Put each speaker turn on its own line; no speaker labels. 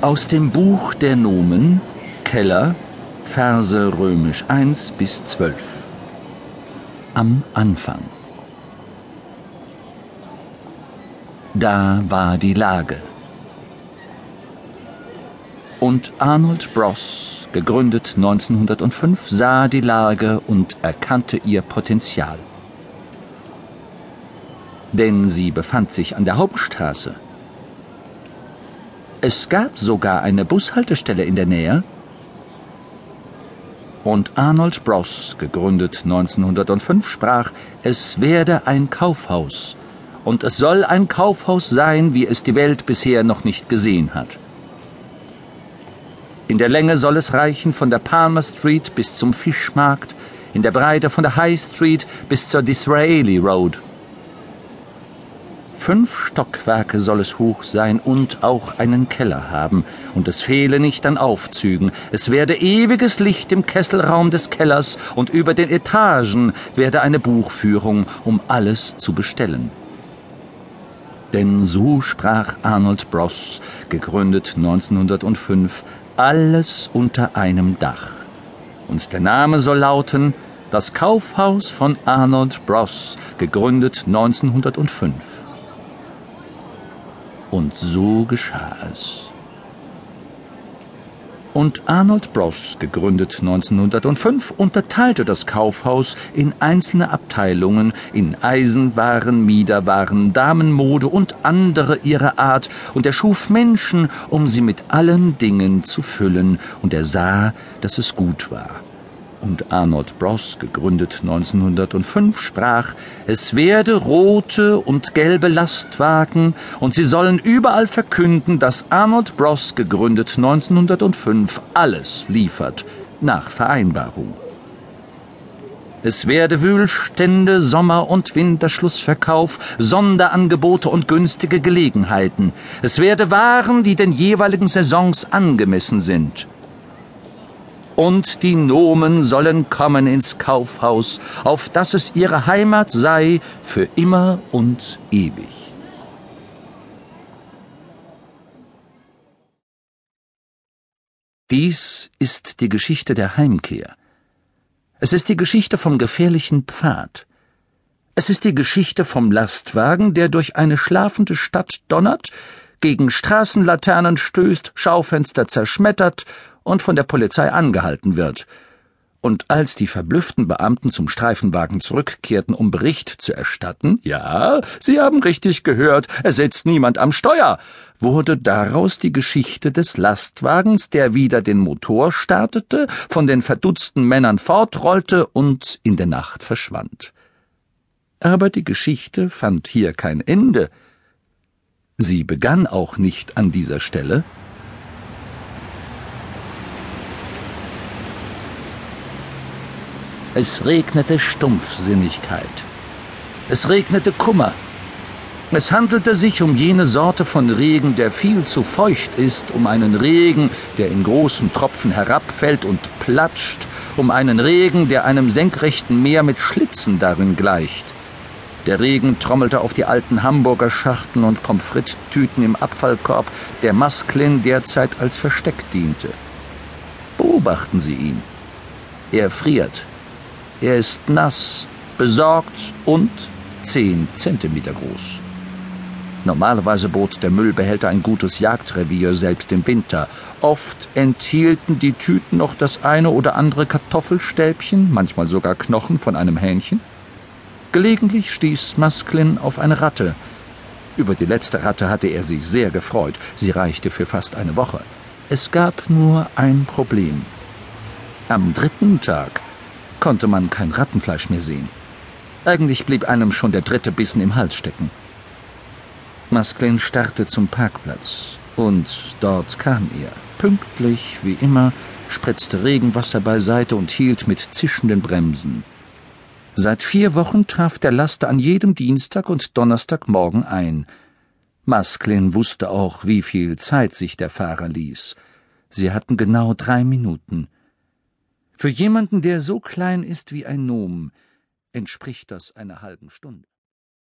Aus dem Buch der Nomen, Keller, Verse römisch 1 bis 12. Am Anfang. Da war die Lage. Und Arnold Bross, gegründet 1905, sah die Lage und erkannte ihr Potenzial. Denn sie befand sich an der Hauptstraße es gab sogar eine Bushaltestelle in der Nähe. Und Arnold Bross, gegründet 1905, sprach, es werde ein Kaufhaus. Und es soll ein Kaufhaus sein, wie es die Welt bisher noch nicht gesehen hat. In der Länge soll es reichen von der Palmer Street bis zum Fischmarkt, in der Breite von der High Street bis zur Disraeli Road. Fünf Stockwerke soll es hoch sein und auch einen Keller haben, und es fehle nicht an Aufzügen. Es werde ewiges Licht im Kesselraum des Kellers, und über den Etagen werde eine Buchführung, um alles zu bestellen. Denn so sprach Arnold Bross, gegründet 1905, alles unter einem Dach. Und der Name soll lauten Das Kaufhaus von Arnold Bross, gegründet 1905. Und so geschah es. Und Arnold Bross, gegründet 1905, unterteilte das Kaufhaus in einzelne Abteilungen in Eisenwaren, Miederwaren, Damenmode und andere ihrer Art, und er schuf Menschen, um sie mit allen Dingen zu füllen, und er sah, dass es gut war und Arnold Bross, gegründet 1905, sprach, es werde rote und gelbe Lastwagen und sie sollen überall verkünden, dass Arnold Bross, gegründet 1905, alles liefert, nach Vereinbarung. Es werde Wühlstände, Sommer- und Winterschlussverkauf, Sonderangebote und günstige Gelegenheiten. Es werde Waren, die den jeweiligen Saisons angemessen sind und die Nomen sollen kommen ins Kaufhaus, auf dass es ihre Heimat sei für immer und ewig. Dies ist die Geschichte der Heimkehr. Es ist die Geschichte vom gefährlichen Pfad. Es ist die Geschichte vom Lastwagen, der durch eine schlafende Stadt donnert, gegen Straßenlaternen stößt, Schaufenster zerschmettert und von der Polizei angehalten wird. Und als die verblüfften Beamten zum Streifenwagen zurückkehrten, um Bericht zu erstatten, ja, Sie haben richtig gehört, es sitzt niemand am Steuer, wurde daraus die Geschichte des Lastwagens, der wieder den Motor startete, von den verdutzten Männern fortrollte und in der Nacht verschwand. Aber die Geschichte fand hier kein Ende. Sie begann auch nicht an dieser Stelle, Es regnete Stumpfsinnigkeit. Es regnete Kummer. Es handelte sich um jene Sorte von Regen, der viel zu feucht ist, um einen Regen, der in großen Tropfen herabfällt und platscht, um einen Regen, der einem senkrechten Meer mit Schlitzen darin gleicht. Der Regen trommelte auf die alten Hamburger Schachteln und Pommes im Abfallkorb, der Masklin derzeit als Versteck diente. Beobachten Sie ihn. Er friert, er ist nass, besorgt und zehn Zentimeter groß. Normalerweise bot der Müllbehälter ein gutes Jagdrevier selbst im Winter. Oft enthielten die Tüten noch das eine oder andere Kartoffelstäbchen, manchmal sogar Knochen von einem Hähnchen. Gelegentlich stieß Masklin auf eine Ratte. Über die letzte Ratte hatte er sich sehr gefreut. Sie reichte für fast eine Woche. Es gab nur ein Problem. Am dritten Tag konnte man kein Rattenfleisch mehr sehen. Eigentlich blieb einem schon der dritte Bissen im Hals stecken. Masklin starrte zum Parkplatz, und dort kam er. Pünktlich wie immer spritzte Regenwasser beiseite und hielt mit zischenden Bremsen. Seit vier Wochen traf der Laster an jedem Dienstag und Donnerstagmorgen ein. Masklin wusste auch, wie viel Zeit sich der Fahrer ließ. Sie hatten genau drei Minuten. Für jemanden, der so klein ist wie ein Nomen, entspricht das einer halben Stunde.